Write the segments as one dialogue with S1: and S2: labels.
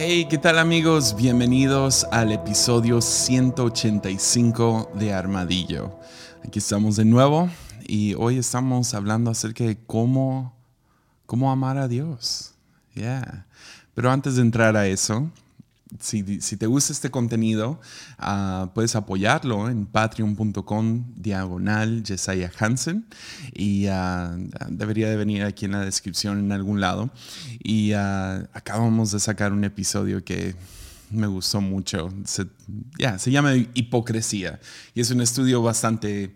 S1: Hey, ¿qué tal amigos? Bienvenidos al episodio 185 de Armadillo. Aquí estamos de nuevo y hoy estamos hablando acerca de cómo, cómo amar a Dios. Yeah. Pero antes de entrar a eso, si, te gusta este contenido, ah, puedes apoyarlo en patreon.com diagonal Jesiah Hansen y uh, debería de venir aquí en la descripción en algún lado. Y uh, acabamos de sacar un episodio que me gustó mucho. Se llama Hipocresía y es un estudio bastante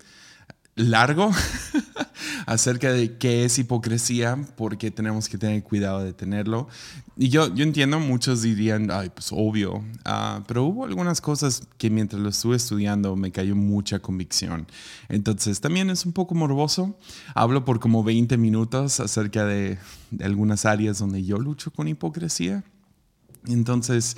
S1: largo acerca de qué es hipocresía, porque tenemos que tener cuidado de tenerlo. Y yo, yo entiendo, muchos dirían, ay, pues obvio, ah, pero hubo algunas cosas que mientras lo estuve estudiando me cayó mucha convicción. Entonces también es un poco morboso. Hablo por como 20 minutos acerca de, de algunas áreas donde yo lucho con hipocresía. Entonces,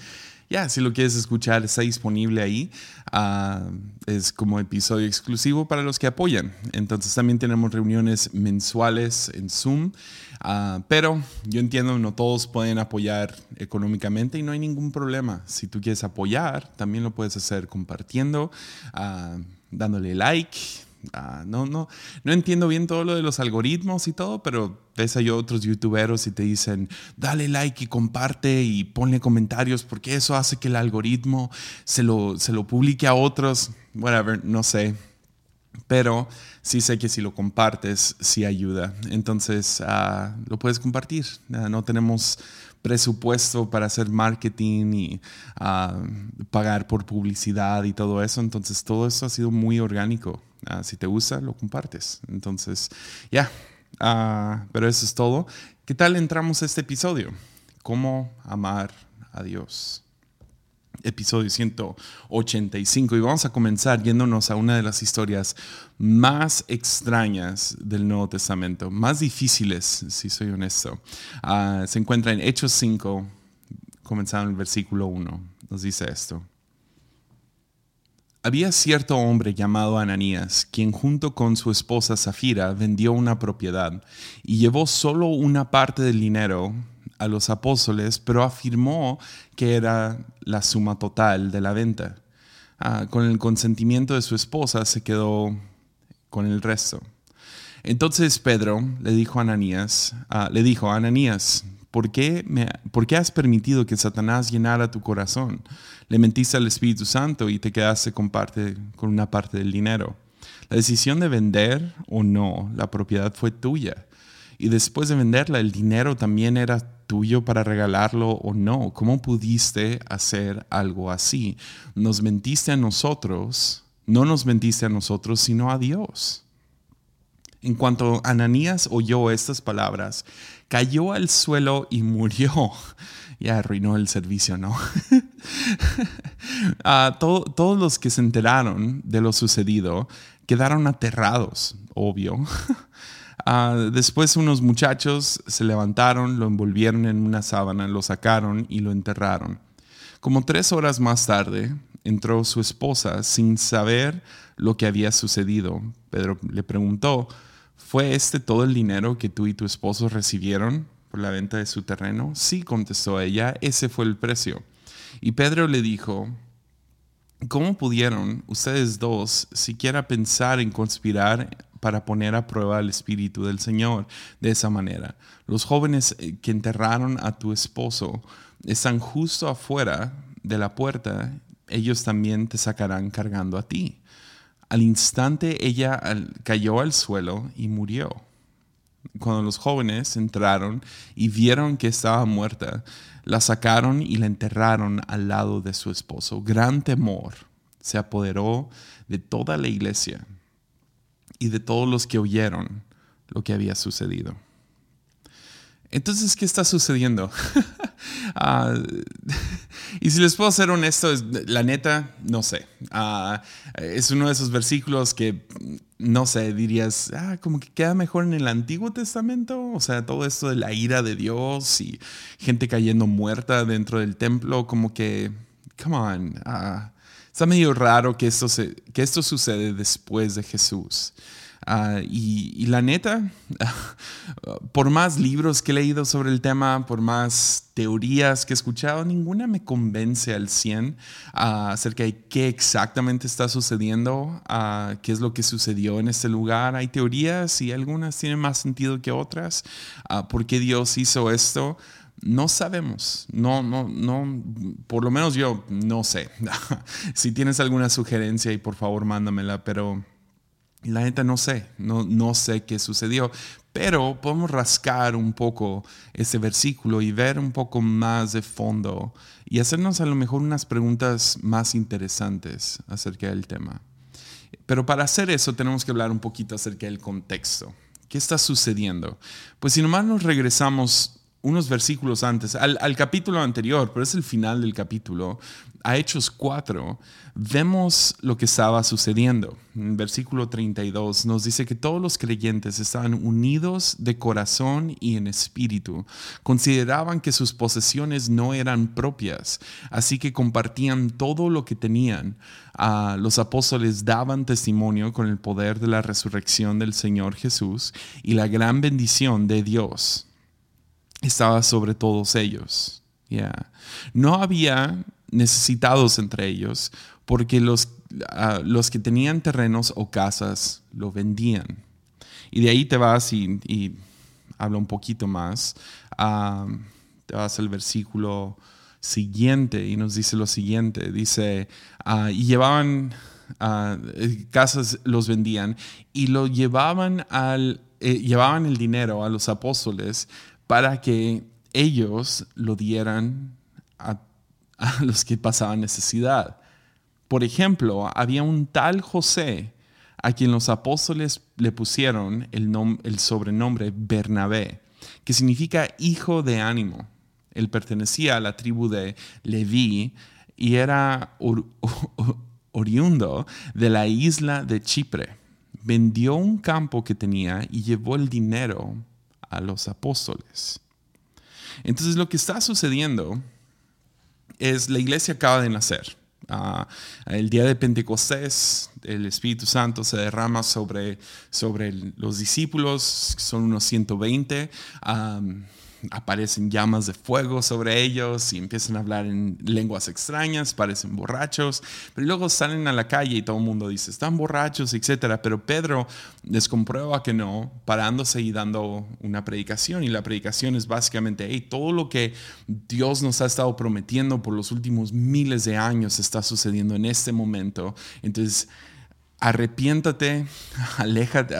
S1: ya, si lo quieres escuchar, está disponible ahí. Ah, es como episodio exclusivo para los que apoyan. Entonces también tenemos reuniones mensuales en Zoom. Ah, pero yo entiendo, no todos pueden apoyar económicamente y no hay ningún problema. Si tú quieres apoyar, también lo puedes hacer compartiendo, uh, dándole like, Ah, no, no, no entiendo bien todo lo de los algoritmos y todo, pero ves hay otros youtuberos y te dicen, dale like y comparte y ponle comentarios porque eso hace que el algoritmo se lo, se lo publique a otros, whatever, no sé. Pero sí sé que si lo compartes, sí ayuda. Entonces, ah, lo puedes compartir. Ah, no tenemos presupuesto para hacer marketing y pagar por publicidad y todo eso. Entonces, todo eso ha sido muy orgánico. Ah, si te gusta, lo compartes. Entonces, ya. Ah, pero eso es todo. ¿Qué tal entramos a este episodio? ¿Cómo amar a Dios? Episodio 185 y vamos a comenzar yéndonos a una de las historias más extrañas del Nuevo Testamento, más difíciles, si soy honesto. Ah, se encuentra en Hechos 5, comenzando en el versículo 1. Nos dice esto. Había cierto hombre llamado Ananías, quien junto con su esposa Zafira vendió una propiedad y llevó solo una parte del dinero a los apóstoles, pero afirmó que era la suma total de la venta. Ah, con el consentimiento de su esposa se quedó con el resto. Entonces Pedro le dijo a Ananías, ah, le dijo Ananías, ¿por qué, ¿por qué has permitido que Satanás llenara tu corazón? Le mentiste al Espíritu Santo y te quedaste con, parte, con una parte del dinero. La decisión de vender o no la propiedad fue tuya. Y después de venderla, el dinero también era tuyo para regalarlo o no. ¿Cómo pudiste hacer algo así? Nos mentiste a nosotros, no nos mentiste a nosotros, sino a Dios. En cuanto Ananías oyó estas palabras, cayó al suelo y murió. Ya arruinó el servicio, ¿no? Ah, todos los que se enteraron de lo sucedido quedaron aterrados, obvio. Ah, después unos muchachos se levantaron, lo envolvieron en una sábana, lo sacaron y lo enterraron. Como tres horas más tarde, entró su esposa sin saber lo que había sucedido. Pedro le preguntó, ¿Fue este todo el dinero que tú y tu esposo recibieron por la venta de su terreno? Sí, contestó ella, ese fue el precio. Y Pedro le dijo, ¿cómo pudieron ustedes dos siquiera pensar en conspirar para poner a prueba el Espíritu del Señor de esa manera? Los jóvenes eh, que enterraron a tu esposo están justo afuera de la puerta, ellos también te sacarán cargando a ti. Al instante ella cayó al suelo y murió. Cuando los jóvenes entraron y vieron que estaba muerta, la sacaron y la enterraron al lado de su esposo. Gran temor se apoderó de toda la iglesia y de todos los que oyeron lo que había sucedido. Entonces, ¿qué está sucediendo? Ah, y si les puedo ser honesto, la neta, no sé. Ah, es uno de esos versículos que, no sé, dirías, ah, como que queda mejor en el Antiguo Testamento. O sea, todo esto de la ira de Dios y gente cayendo muerta dentro del templo, como que, come on. Está medio raro que esto, se, sucede después de Jesús. Ah, y, la neta, por más libros que he leído sobre el tema, por más teorías que he escuchado, ninguna me convence al 100 ah, acerca de qué exactamente está sucediendo, uh, qué es lo que sucedió en este lugar. Hay teorías y algunas tienen más sentido que otras. ¿Por qué Dios hizo esto? No sabemos, no, no, no, por lo menos yo no sé. si tienes alguna sugerencia y por favor mándamela, pero la neta no sé, no, no sé qué sucedió, pero podemos rascar un poco ese versículo y ver un poco más de fondo y hacernos a lo mejor unas preguntas más interesantes acerca del tema. Pero para hacer eso tenemos que hablar un poquito acerca del contexto. ¿Qué está sucediendo? Pues si nomás nos regresamos unos versículos antes, al, capítulo anterior, pero es el final del capítulo, a Hechos 4, vemos lo que estaba sucediendo. En versículo 32 nos dice que todos los creyentes estaban unidos de corazón y en espíritu. Consideraban que sus posesiones no eran propias, así que compartían todo lo que tenían. a los apóstoles daban testimonio con el poder de la resurrección del Señor Jesús y la gran bendición de Dios estaba sobre todos ellos. No había necesitados entre ellos porque los, ah, los que tenían terrenos o casas lo vendían. Y de ahí te vas y, habla un poquito más. Ah, te vas al versículo siguiente y nos dice lo siguiente. Dice, ah, y llevaban casas, los vendían y lo llevaban al... Eh, llevaban el dinero a los apóstoles para que ellos lo dieran a, los que pasaban necesidad. Por ejemplo, había un tal José a quien los apóstoles le pusieron el, el sobrenombre Bernabé, que significa hijo de ánimo. Él pertenecía a la tribu de Leví y era oriundo de la isla de Chipre. Vendió un campo que tenía y llevó el dinero a los apóstoles. Entonces lo que está sucediendo es la iglesia acaba de nacer. Ah, el día de Pentecostés, el Espíritu Santo se derrama sobre, sobre los discípulos, son unos 120 aparecen llamas de fuego sobre ellos y empiezan a hablar en lenguas extrañas, parecen borrachos, pero luego salen a la calle y todo el mundo dice, están borrachos, etc. Pero Pedro les comprueba que no, parándose y dando una predicación y la predicación es básicamente, hey, todo lo que Dios nos ha estado prometiendo por los últimos miles de años está sucediendo en este momento. Entonces, arrepiéntate, aléjate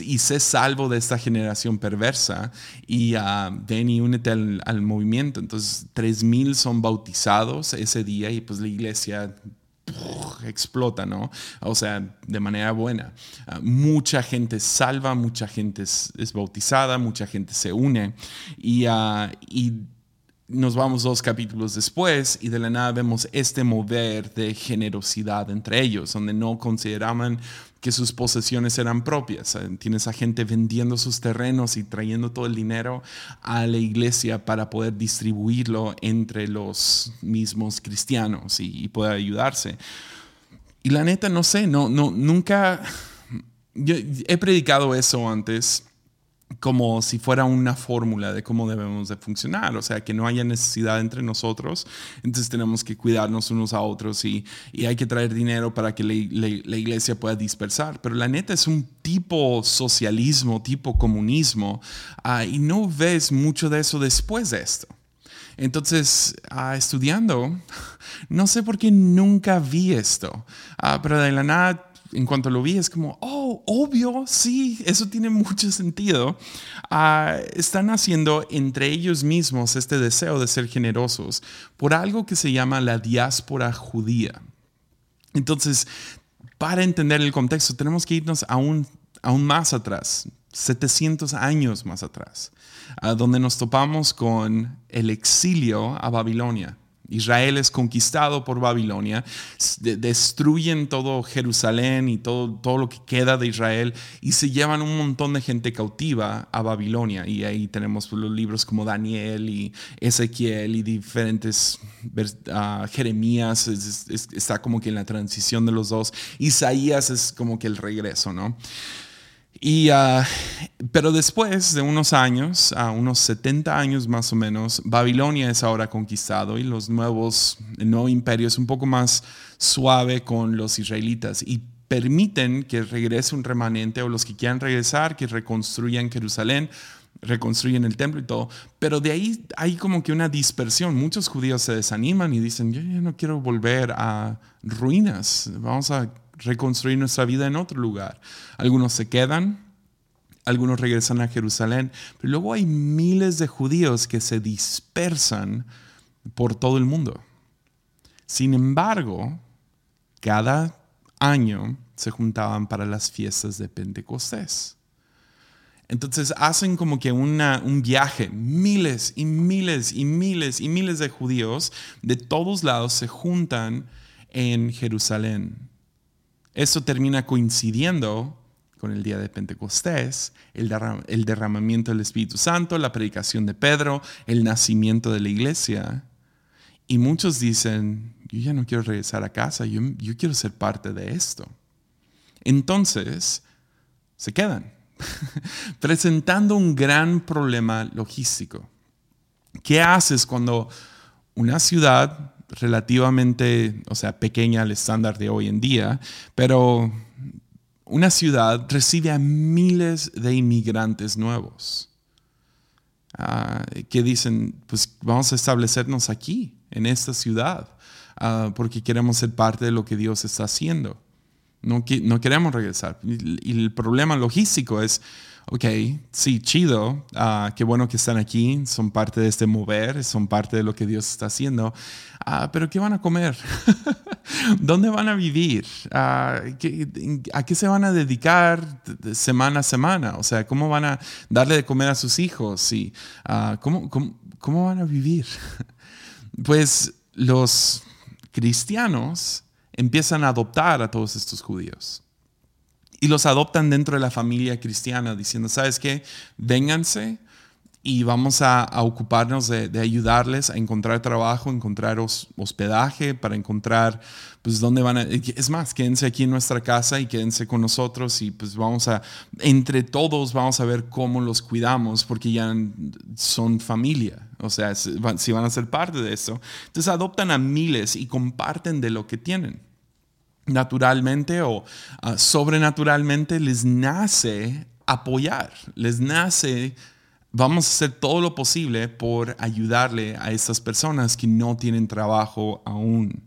S1: y sé salvo de esta generación perversa y uh, ven y únete al, movimiento. Entonces, 3.000 son bautizados ese día y pues la iglesia explota, ¿no? O sea, de manera buena. Ah, mucha gente salva, mucha gente es, bautizada, mucha gente se une y, uh, y nos vamos dos capítulos después y de la nada vemos este mover de generosidad entre ellos, donde no consideraban que sus posesiones eran propias. Tienes a gente vendiendo sus terrenos y trayendo todo el dinero a la iglesia para poder distribuirlo entre los mismos cristianos y, poder ayudarse. Y la neta, no sé, no, no, nunca... Yo he predicado eso antes como si fuera una fórmula de cómo debemos de funcionar, o sea, que no haya necesidad entre nosotros, entonces tenemos que cuidarnos unos a otros y, hay que traer dinero para que la, iglesia pueda dispersar, pero la neta es un tipo socialismo, tipo comunismo, ah, y no ves mucho de eso después de esto. Entonces, ah, estudiando, no sé por qué nunca vi esto, ah, pero de la nada en cuanto lo vi, es como, oh, obvio, sí, eso tiene mucho sentido. Ah, están haciendo entre ellos mismos este deseo de ser generosos por algo que se llama la diáspora judía. Entonces, para entender el contexto, tenemos que irnos aún, aún más atrás, 700 años más atrás, a donde nos topamos con el exilio a Babilonia. Israel es conquistado por Babilonia, destruyen todo Jerusalén y todo, todo lo que queda de Israel y se llevan un montón de gente cautiva a Babilonia. Y ahí tenemos los libros como Daniel y Ezequiel y diferentes, uh, Jeremías está como que en la transición de los dos. Isaías es como que el regreso, ¿no? Y, ah, pero después de unos años, a unos 70 años más o menos, Babilonia es ahora conquistado y los nuevos, el nuevo imperio es un poco más suave con los israelitas y permiten que regrese un remanente o los que quieran regresar, que reconstruyan Jerusalén, reconstruyen el templo y todo. Pero de ahí hay como que una dispersión. Muchos judíos se desaniman y dicen, yo ya no quiero volver a ruinas, vamos a reconstruir nuestra vida en otro lugar. Algunos se quedan, algunos regresan a Jerusalén, pero luego hay miles de judíos que se dispersan por todo el mundo. Sin embargo, cada año se juntaban para las fiestas de Pentecostés. Entonces hacen como que un viaje, miles y miles y miles y miles de judíos de todos lados se juntan en Jerusalén. Esto termina coincidiendo con el día de Pentecostés, el, derramamiento del Espíritu Santo, la predicación de Pedro, el nacimiento de la iglesia. Y muchos dicen, yo ya no quiero regresar a casa, yo, quiero ser parte de esto. Entonces, se quedan, presentando un gran problema logístico. ¿Qué haces cuando una ciudad relativamente, o sea, pequeña al estándar de hoy en día, pero una ciudad recibe a miles de inmigrantes nuevos ah, que dicen, pues vamos a establecernos aquí, en esta ciudad, ah, porque queremos ser parte de lo que Dios está haciendo. No, no queremos regresar. Y el problema logístico es, ok, sí, chido, ah, qué bueno que están aquí, son parte de este mover, son parte de lo que Dios está haciendo, ah, pero ¿qué van a comer? ¿Dónde van a vivir? Ah, ¿A qué se van a dedicar semana a semana? O sea, ¿cómo van a darle de comer a sus hijos? Y, ¿cómo, cómo van a vivir? pues los cristianos empiezan a adoptar a todos estos judíos y los adoptan dentro de la familia cristiana, diciendo, ¿sabes qué? Vénganse y vamos a, ocuparnos de, ayudarles a encontrar trabajo, encontrar hospedaje, para encontrar, pues, dónde van a... Es más, quédense aquí en nuestra casa y quédense con nosotros y pues vamos a, entre todos vamos a ver cómo los cuidamos, porque ya son familia, o sea, si van a ser parte de eso. Entonces adoptan a miles y comparten de lo que tienen naturalmente o ah, sobrenaturalmente les nace apoyar, les nace, vamos a hacer todo lo posible por ayudarle a estas personas que no tienen trabajo aún.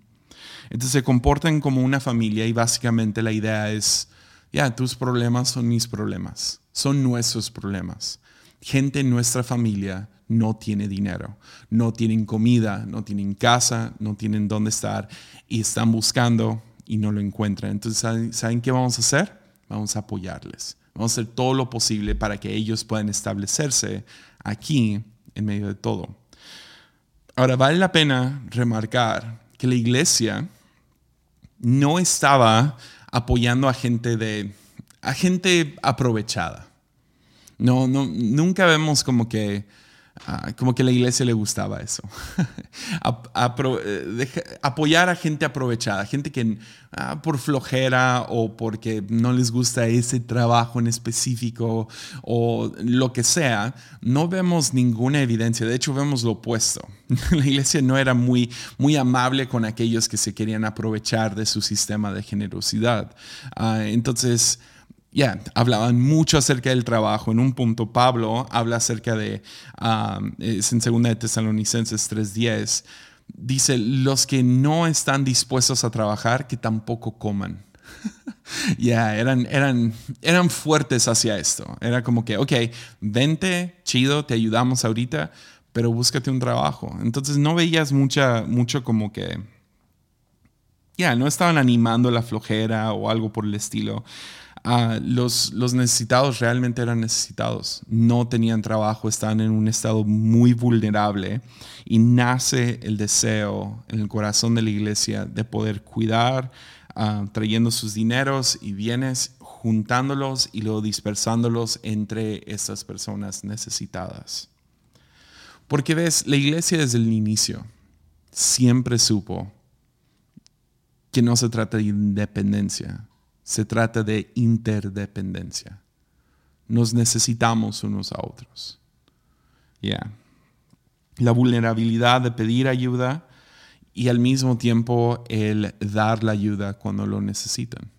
S1: Entonces se comportan como una familia y básicamente la idea es, ya, tus problemas son mis problemas, son nuestros problemas. Gente en nuestra familia no tiene dinero, no tienen comida, no tienen casa, no tienen dónde estar y están buscando y no lo encuentran. Entonces, ¿saben, qué vamos a hacer? Vamos a apoyarles. Vamos a hacer todo lo posible para que ellos puedan establecerse aquí en medio de todo. Ahora, vale la pena remarcar que la iglesia no estaba apoyando a gente de a gente aprovechada. No, no, nunca vemos como que Ah, como que a la iglesia le gustaba eso. Eh, apoyar a gente aprovechada, gente que ah, por flojera o porque no les gusta ese trabajo en específico o lo que sea, no vemos ninguna evidencia. De hecho, vemos lo opuesto. la iglesia no era muy, muy amable con aquellos que se querían aprovechar de su sistema de generosidad. Ah, entonces, ya, hablaban mucho acerca del trabajo. En un punto, Pablo habla acerca de, um, es en 2 de Tesalonicenses 3.10, dice, los que no están dispuestos a trabajar, que tampoco coman. ya, eran, eran, eran fuertes hacia esto. Era como que, ok, vente, chido, te ayudamos ahorita, pero búscate un trabajo. Entonces no veías mucha, mucho como que, ya, no estaban animando la flojera o algo por el estilo. Los, los necesitados realmente eran necesitados, no tenían trabajo, estaban en un estado muy vulnerable y nace el deseo en el corazón de la iglesia de poder cuidar, ah, trayendo sus dineros y bienes, juntándolos y luego dispersándolos entre estas personas necesitadas. Porque ves, la iglesia desde el inicio siempre supo que no se trata de independencia, se trata de interdependencia. Nos necesitamos unos a otros. Ya. La vulnerabilidad de pedir ayuda y al mismo tiempo el dar la ayuda cuando lo necesitan.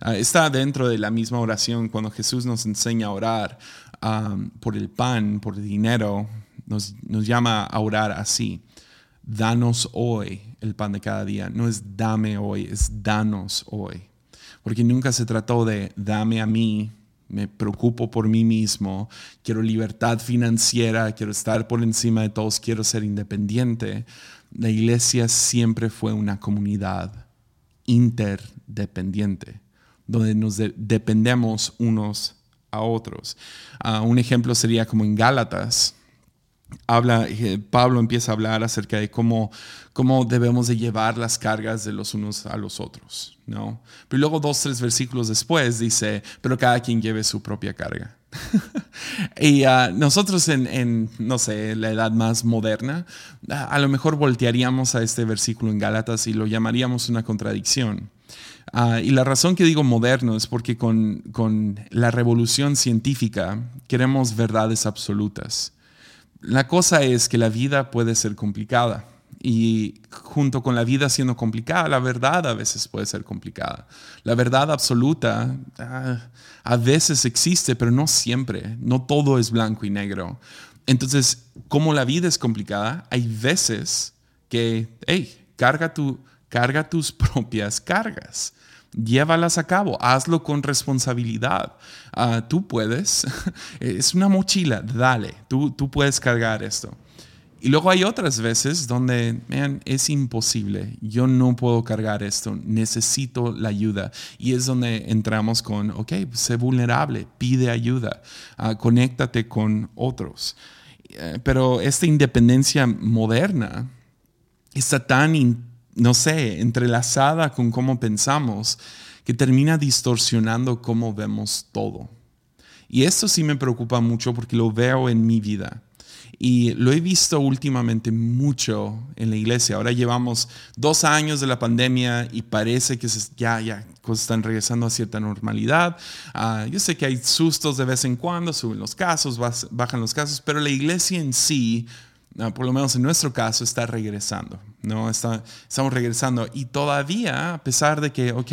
S1: Ah, está dentro de la misma oración cuando Jesús nos enseña a orar um, por el pan, por el dinero, nos, nos llama a orar así. Danos hoy el pan de cada día. No es dame hoy, es danos hoy porque nunca se trató de dame a mí, me preocupo por mí mismo, quiero libertad financiera, quiero estar por encima de todos, quiero ser independiente. La iglesia siempre fue una comunidad interdependiente, donde nos dependemos unos a otros. Ah, un ejemplo sería como en Gálatas, habla, eh, Pablo empieza a hablar acerca de cómo, cómo debemos de llevar las cargas de los unos a los otros, ¿no? Pero luego dos, tres versículos después dice, pero cada quien lleve su propia carga. y ah, nosotros en, no sé, la edad más moderna, a lo mejor voltearíamos a este versículo en Gálatas y lo llamaríamos una contradicción. Ah, y la razón que digo moderno es porque con, con la revolución científica queremos verdades absolutas. La cosa es que la vida puede ser complicada y junto con la vida siendo complicada, la verdad a veces puede ser complicada. La verdad absoluta ah, a veces existe, pero no siempre. No todo es blanco y negro. Entonces, como la vida es complicada, hay veces que, hey, carga, tu, carga tus propias cargas llévalas a cabo, hazlo con responsabilidad. Ah, tú puedes, es una mochila, dale, tú, tú puedes cargar esto. Y luego hay otras veces donde, man, es imposible, yo no puedo cargar esto, necesito la ayuda. Y es donde entramos con, ok, sé vulnerable, pide ayuda, uh, conéctate con otros. Eh, pero esta independencia moderna está tan no sé, entrelazada con cómo pensamos, que termina distorsionando cómo vemos todo. Y esto sí me preocupa mucho porque lo veo en mi vida. Y lo he visto últimamente mucho en la iglesia. Ahora llevamos dos años de la pandemia y parece que ya, ya cosas están regresando a cierta normalidad. Ah, yo sé que hay sustos de vez en cuando, suben los casos, bajan los casos, pero la iglesia en sí por lo menos en nuestro caso, está regresando, ¿no? Estamos regresando y todavía, a pesar de que, ok,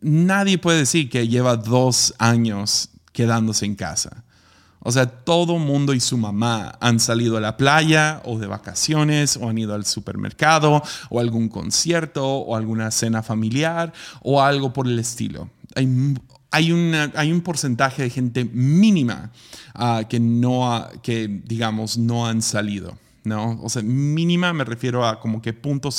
S1: nadie puede decir que lleva dos años quedándose en casa. O sea, todo mundo y su mamá han salido a la playa o de vacaciones o han ido al supermercado o algún concierto o alguna cena familiar o algo por el estilo. Hay, una, hay un porcentaje de gente mínima ah, que no, que digamos, no han salido. ¿no? O sea, mínima me refiero a como que punto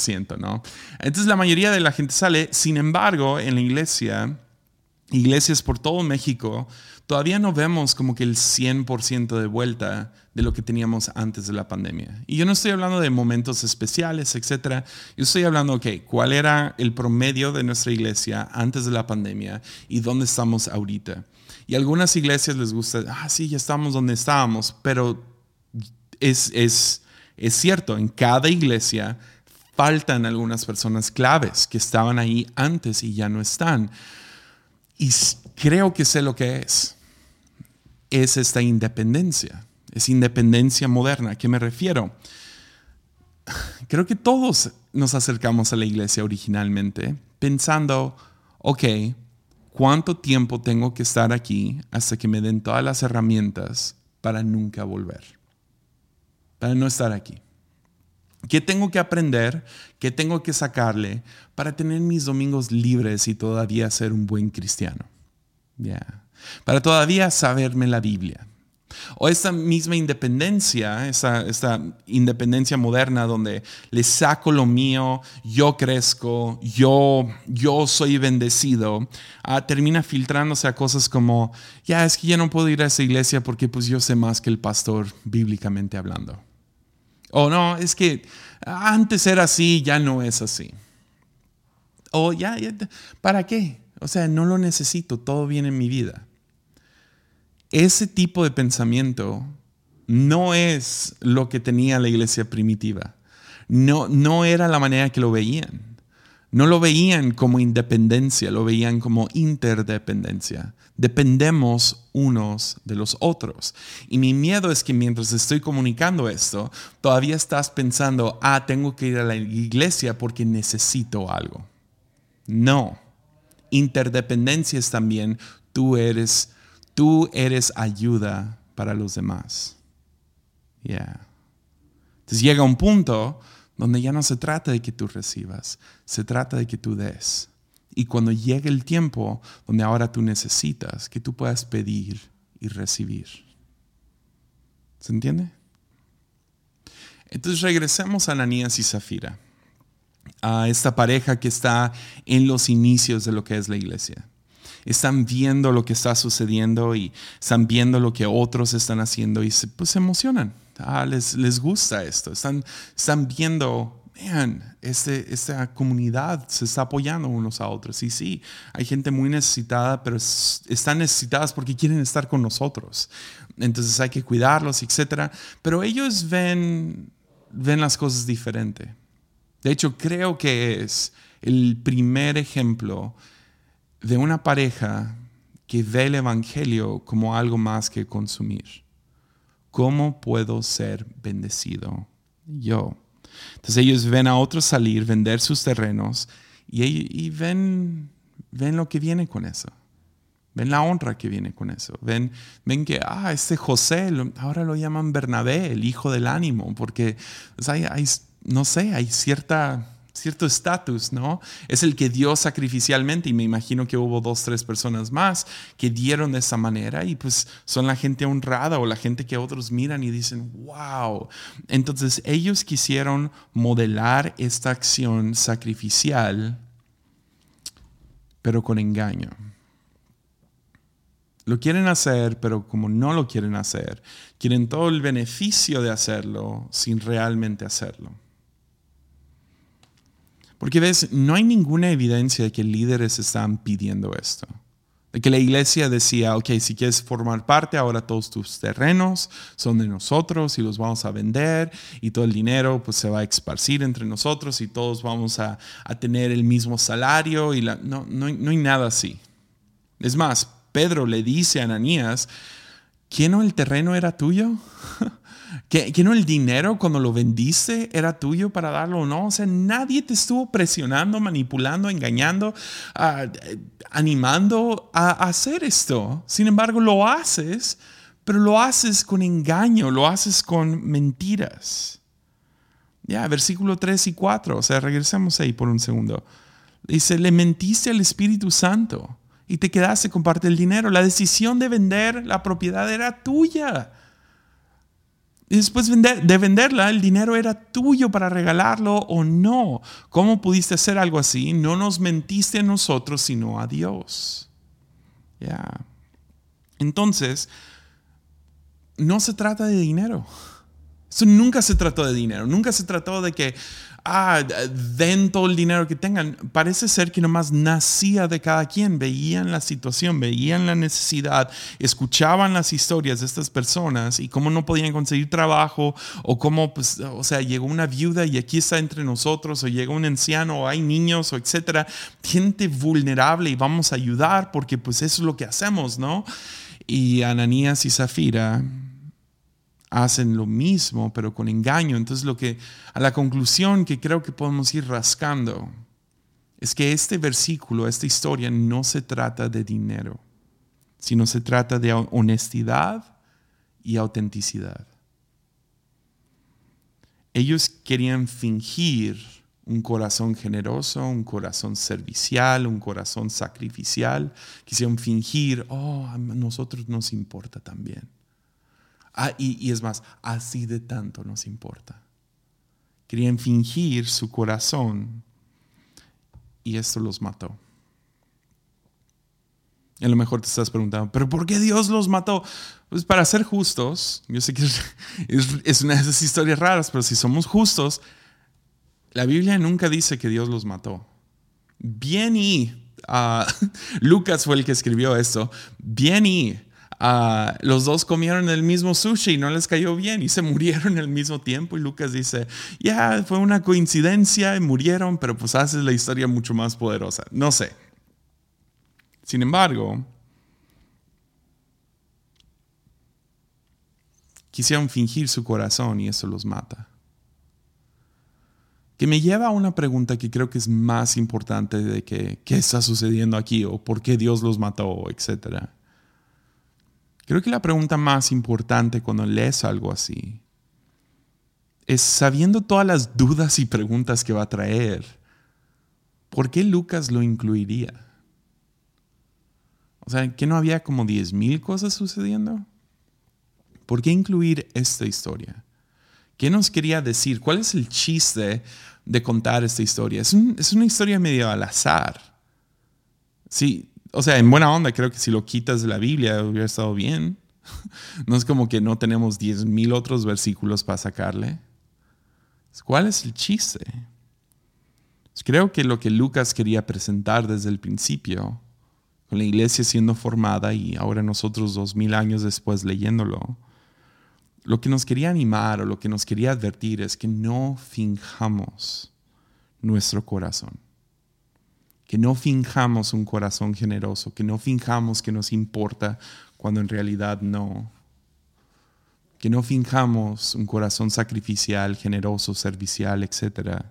S1: ciento, ¿no? Entonces la mayoría de la gente sale, sin embargo, en la iglesia, iglesias por todo México, todavía no vemos como que el 100% de vuelta de lo que teníamos antes de la pandemia. Y yo no estoy hablando de momentos especiales, etcétera. Yo estoy hablando, ok, ¿cuál era el promedio de nuestra iglesia antes de la pandemia y dónde estamos ahorita? Y algunas iglesias les gusta, ah, sí, ya estamos donde estábamos, pero es, es, es cierto, en cada iglesia faltan algunas personas claves que estaban ahí antes y ya no están. Y creo que sé lo que es es esta independencia, es independencia moderna. ¿A qué me refiero? Creo que todos nos acercamos a la iglesia originalmente pensando, ok, ¿cuánto tiempo tengo que estar aquí hasta que me den todas las herramientas para nunca volver? Para no estar aquí. ¿Qué tengo que aprender? ¿Qué tengo que sacarle para tener mis domingos libres y todavía ser un buen cristiano? Ya para todavía saberme la Biblia, O esta misma independencia, esta, esta, independencia moderna donde le saco lo mío, yo crezco, yo, yo soy bendecido, ah, termina filtrándose a cosas como, ya es que ya no puedo ir a esa iglesia porque pues yo sé más que el pastor bíblicamente hablando. O no, es que antes era así, ya no es así. O ya, ¿para qué? O sea, no lo necesito, todo viene en mi vida ese tipo de pensamiento no es lo que tenía la iglesia primitiva. No, no era la manera que lo veían. No lo veían como independencia, lo veían como interdependencia. Dependemos unos de los otros. Y mi miedo es que mientras estoy comunicando esto, todavía estás pensando, ah, tengo que ir a la iglesia porque necesito algo. No. Interdependencia es también, tú eres Tú eres ayuda para los demás. Yeah. Entonces llega un punto donde ya no se trata de que tú recibas, se trata de que tú des. Y cuando llegue el tiempo donde ahora tú necesitas, que tú puedas pedir y recibir. ¿Se entiende? Entonces regresemos a Ananías y Zafira, a esta pareja que está en los inicios de lo que es la iglesia están viendo lo que está sucediendo y están viendo lo que otros están haciendo y se, pues se emocionan. Ah, les, les gusta esto. Están, están viendo, vean, este, esta comunidad se está apoyando unos a otros. Y sí, hay gente muy necesitada, pero están necesitadas porque quieren estar con nosotros. Entonces hay que cuidarlos, etc. Pero ellos ven, ven las cosas diferente. De hecho, creo que es el primer ejemplo de una pareja que ve el Evangelio como algo más que consumir. ¿Cómo puedo ser bendecido yo? Entonces ellos ven a otros salir, vender sus terrenos y, ven, ven lo que viene con eso. Ven la honra que viene con eso. Ven, ven que, ah, este José, ahora lo llaman Bernabé, el hijo del ánimo, porque pues, hay, no sé, hay cierta cierto estatus, ¿no? Es el que dio sacrificialmente y me imagino que hubo dos, tres personas más que dieron de esa manera y pues son la gente honrada o la gente que otros miran y dicen, wow. Entonces ellos quisieron modelar esta acción sacrificial, pero con engaño. Lo quieren hacer, pero como no lo quieren hacer, quieren todo el beneficio de hacerlo sin realmente hacerlo. Porque ves, no hay ninguna evidencia de que líderes están pidiendo esto. De que la iglesia decía, ok, si quieres formar parte, ahora todos tus terrenos son de nosotros y los vamos a vender y todo el dinero pues se va a esparcir entre nosotros y todos vamos a, tener el mismo salario y la, no, no, no hay nada así. Es más, Pedro le dice a Ananías, ¿quién no el terreno era tuyo? ¿Que, no el dinero cuando lo vendiste era tuyo para darlo o no? O sea, nadie te estuvo presionando, manipulando, engañando, ah, animando a, hacer esto. Sin embargo, lo haces, pero lo haces con engaño, lo haces con mentiras. Ya, versículo 3 y 4, o sea, regresemos ahí por un segundo. Dice, le mentiste al Espíritu Santo y te quedaste con parte del dinero. La decisión de vender la propiedad era tuya. Y después de venderla, el dinero era tuyo para regalarlo o no. ¿Cómo pudiste hacer algo así? No nos mentiste a nosotros, sino a Dios. Ya. Entonces, no se trata de dinero. Nunca se trató de dinero. Nunca se trató de que ah, den todo el dinero que tengan. Parece ser que nomás nacía de cada quien, veían la situación, veían la necesidad, escuchaban las historias de estas personas y cómo no podían conseguir trabajo o cómo, pues, o sea, llegó una viuda y aquí está entre nosotros o llegó un anciano o hay niños o etcétera, gente vulnerable y vamos a ayudar porque pues eso es lo que hacemos, ¿no? Y Ananías y Zafira hacen lo mismo, pero con engaño. Entonces, lo que a la conclusión que creo que podemos ir rascando es que este versículo, esta historia, no se trata de dinero, sino se trata de honestidad y autenticidad. Ellos querían fingir un corazón generoso, un corazón servicial, un corazón sacrificial. Quisieron fingir, oh, a nosotros nos importa también Ah, y, es más, así de tanto nos importa. Querían fingir su corazón y esto los mató. Y a lo mejor te estás preguntando, ¿pero por qué Dios los mató? Pues para ser justos, yo sé que es, una de esas historias raras, pero si somos justos, la Biblia nunca dice que Dios los mató. Bien y, ah, Lucas fue el que escribió esto, bien y, los dos comieron el mismo sushi y no les cayó bien y se murieron al mismo tiempo. Y Lucas dice, ya, fue una coincidencia y murieron, pero pues haces la historia mucho más poderosa. No sé. Sin embargo, quisieron fingir su corazón y eso los mata. Que me lleva a una pregunta que creo que es más importante de que, qué está sucediendo aquí o por qué Dios los mató, etc. Creo que la pregunta más importante cuando lees algo así es sabiendo todas las dudas y preguntas que va a traer, ¿por qué Lucas lo incluiría? O sea, ¿que no había como 10.000 cosas sucediendo? ¿Por qué incluir esta historia? ¿Qué nos quería decir? ¿Cuál es el chiste de contar esta historia? Es, una historia medio al azar. Sí, o sea, en buena onda, creo que si lo quitas de la Biblia hubiera estado bien. No es como que no tenemos 10.000 otros versículos para sacarle. ¿Cuál es el chiste? Creo que lo que Lucas quería presentar desde el principio con la iglesia siendo formada y ahora nosotros dos mil años después leyéndolo, lo que nos quería animar o lo que nos quería advertir es que no finjamos nuestro corazón, que no finjamos un corazón generoso, que no finjamos que nos importa cuando en realidad no, que no finjamos un corazón sacrificial, generoso, servicial, etc.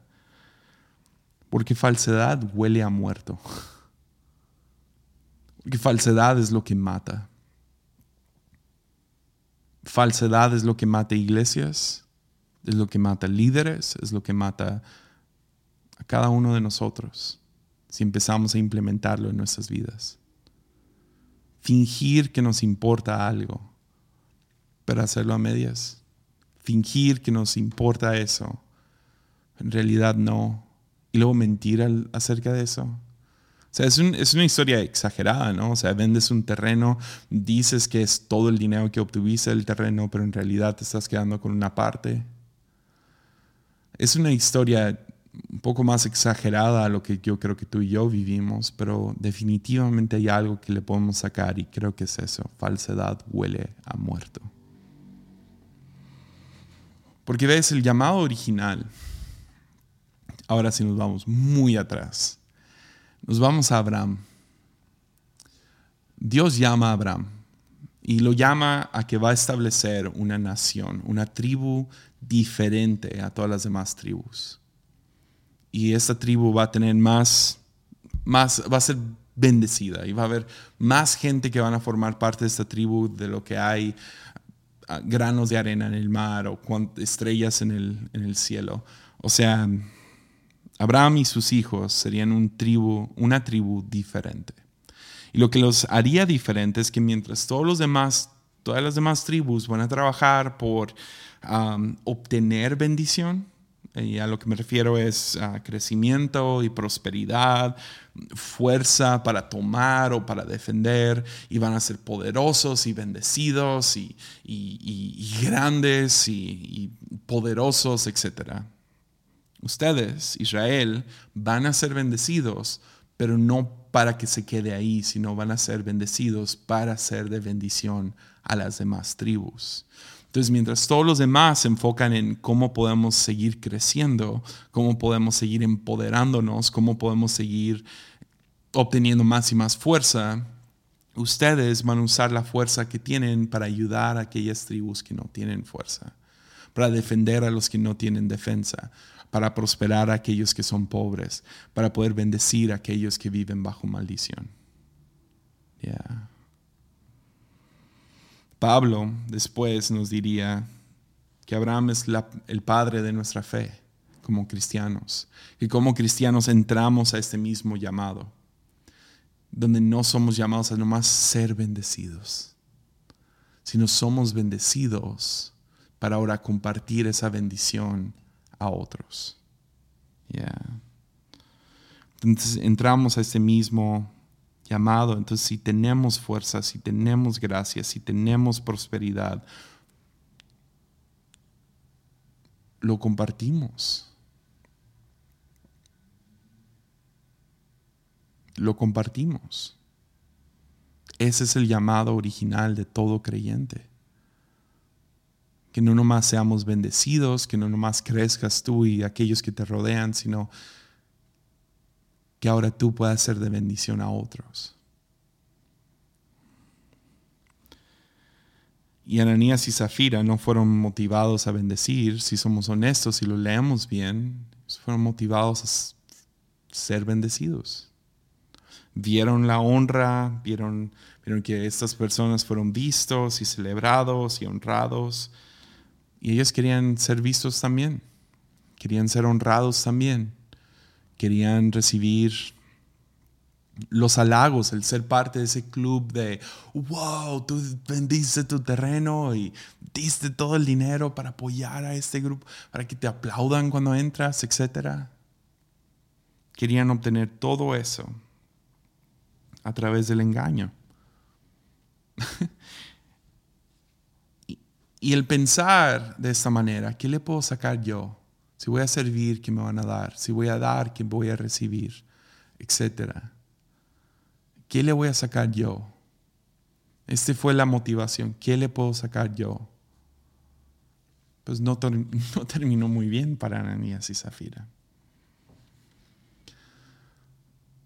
S1: Porque falsedad huele a muerto. Porque falsedad es lo que mata. Falsedad es lo que mata iglesias, es lo que mata líderes, es lo que mata a cada uno de nosotros si empezamos a implementarlo en nuestras vidas. Fingir que nos importa algo, pero hacerlo a medias. Fingir que nos importa eso, en realidad no. Y luego mentir acerca de eso. O sea, es, es, una historia exagerada, ¿no? O sea, vendes un terreno, dices que es todo el dinero que obtuviste del terreno, pero en realidad te estás quedando con una parte. Es una historia un poco más exagerada a lo que yo creo que tú y yo vivimos, pero definitivamente hay algo que le podemos sacar y creo que es eso. Falsedad huele a muerto. Porque ves el llamado original. Ahora sí nos vamos muy atrás nos vamos a Abraham. Dios llama a Abraham y lo llama a que va a establecer una nación, una tribu diferente a todas las demás tribus. Y esta tribu va a tener más, más, va a ser bendecida y va a haber más gente que van a formar parte de esta tribu de lo que hay ah, granos de arena en el mar o estrellas en el, en el cielo. O sea, Abraham y sus hijos serían un tribu, una tribu diferente. Y lo que los haría diferentes es que mientras todos los demás, todas las demás tribus van a trabajar por obtener bendición, y a lo que me refiero es crecimiento y prosperidad, fuerza para tomar o para defender, y van a ser poderosos y bendecidos y, y grandes y, poderosos, etcétera ustedes, Israel, van a ser bendecidos, pero no para que se quede ahí, sino van a ser bendecidos para ser de bendición a las demás tribus. Entonces, mientras todos los demás se enfocan en cómo podemos seguir creciendo, cómo podemos seguir empoderándonos, cómo podemos seguir obteniendo más y más fuerza, ustedes van a usar la fuerza que tienen para ayudar a aquellas tribus que no tienen fuerza, para defender a los que no tienen defensa, para prosperar a aquellos que son pobres, para poder bendecir a aquellos que viven bajo maldición. Pablo después nos diría que Abraham es el padre de nuestra fe como cristianos, y como cristianos entramos a este mismo llamado, donde no somos llamados a nomás ser bendecidos, sino somos bendecidos para ahora compartir esa bendición a otros. Entonces entramos a este mismo llamado. Entonces si tenemos fuerza, si tenemos gracia, si tenemos prosperidad, lo compartimos. Lo compartimos. Ese es el llamado original de todo creyente. Que no nomás seamos bendecidos, que no nomás crezcas tú y aquellos que te rodean, sino ahora tú puedas ser de bendición a otros. Y Ananías y Zafira no fueron motivados a bendecir, si somos honestos y lo leemos bien, fueron motivados a ser bendecidos. Vieron la honra, vieron, vieron que estas personas fueron vistos y celebrados y honrados, y ellos querían ser vistos también, querían ser honrados también querían recibir los halagos, el ser parte de ese club de, wow, tú vendiste tu terreno y diste todo el dinero para apoyar a este grupo, para que te aplaudan cuando entras, etc. Querían obtener todo eso a través del engaño. y, el pensar de esta manera, ¿qué le puedo sacar yo? Si voy a servir, ¿qué me van a dar? Si voy a dar, ¿qué voy a recibir? Etcétera. ¿Qué le voy a sacar yo? Esta fue la motivación. ¿Qué le puedo sacar yo? Pues no, no terminó muy bien para Ananías y Zafira.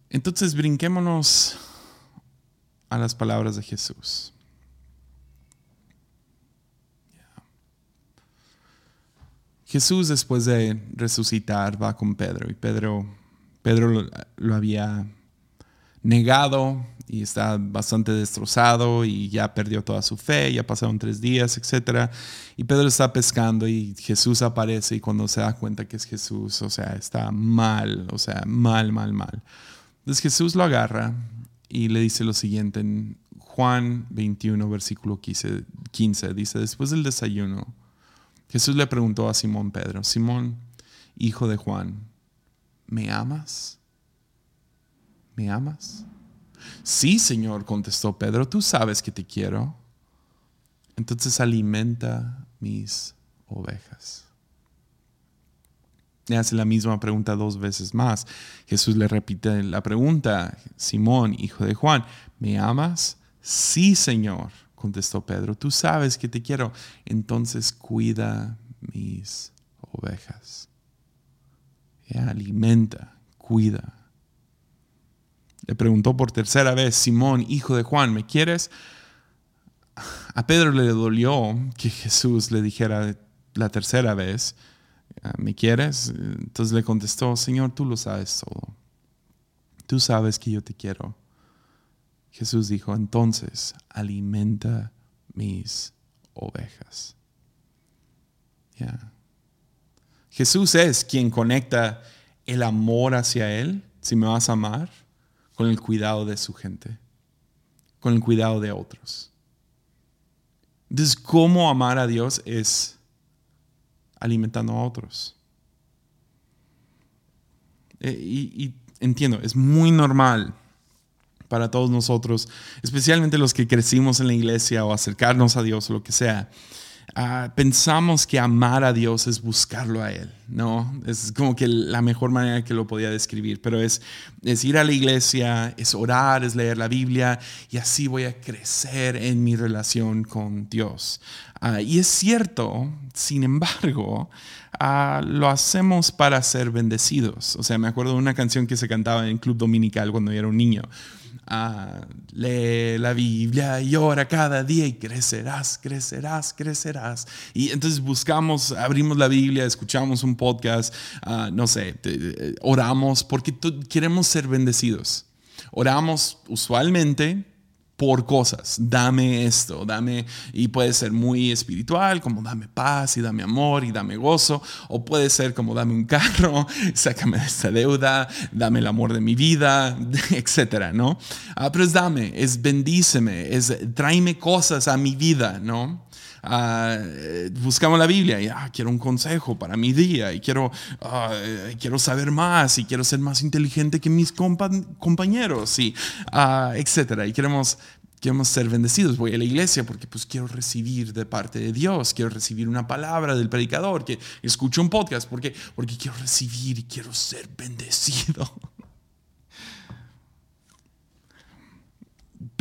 S1: Entonces brinquémonos a las palabras de Jesús. Jesús después de resucitar va con Pedro y Pedro, Pedro lo, había negado y está bastante destrozado y ya perdió toda su fe, ya pasaron tres días, etc. Y Pedro está pescando y Jesús aparece y cuando se da cuenta que es Jesús, o sea, está mal, o sea, mal, mal, mal. Entonces Jesús lo agarra y le dice lo siguiente en Juan 21, versículo 15, 15 dice, después del desayuno, Jesús le preguntó a Simón Pedro, Simón, hijo de Juan, ¿me amas? ¿Me amas? Sí, Señor, contestó Pedro, tú sabes que te quiero. Entonces alimenta mis ovejas. Le hace la misma pregunta dos veces más. Jesús le repite la pregunta, Simón, hijo de Juan, ¿me amas? Sí, Señor contestó Pedro, tú sabes que te quiero, entonces cuida mis ovejas. alimenta, cuida. Le preguntó por tercera vez, Simón, hijo de Juan, ¿me quieres? A Pedro le dolió que Jesús le dijera la tercera vez, ¿me quieres? Entonces le contestó, Señor, tú lo sabes todo. Tú sabes que yo te quiero. Jesús dijo, entonces alimenta mis ovejas. Jesús es quien conecta el amor hacia Él, si me vas a amar, con el cuidado de su gente, con el cuidado de otros. Entonces, ¿cómo amar a Dios es alimentando a otros? Eh, y entiendo, es muy normal para todos nosotros, especialmente los que crecimos en la iglesia o acercarnos a Dios o lo que sea. Ah, pensamos que amar a Dios es buscarlo a Él, ¿no? Es como que la mejor manera que lo podía describir, pero es, es ir a la iglesia, es orar, es leer la Biblia y así voy a crecer en mi relación con Dios. Ah, y es cierto, sin embargo, ah, lo hacemos para ser bendecidos. O sea, me acuerdo de una canción que se cantaba en el Club Dominical cuando yo era un niño lee la Biblia y ora cada día y crecerás, crecerás, crecerás. Y entonces buscamos, abrimos la Biblia, escuchamos un podcast, ah, no sé, oramos porque queremos ser bendecidos. Oramos usualmente por cosas. Dame esto, dame, y puede ser muy espiritual, como dame paz y dame amor y dame gozo, o puede ser como dame un carro, sácame de esta deuda, dame el amor de mi vida, etcétera, ¿no? Ah, pero es dame, es bendíceme, es tráeme cosas a mi vida, ¿no? Ah, buscamos la Biblia y ah, quiero un consejo para mi día y quiero, ah, quiero saber más y quiero ser más inteligente que mis compañeros y etcétera. Y queremos queremos ser bendecidos. Voy a la iglesia porque pues quiero recibir de parte de Dios, quiero recibir una palabra del predicador, que escucho un podcast porque, porque quiero recibir y quiero ser bendecido.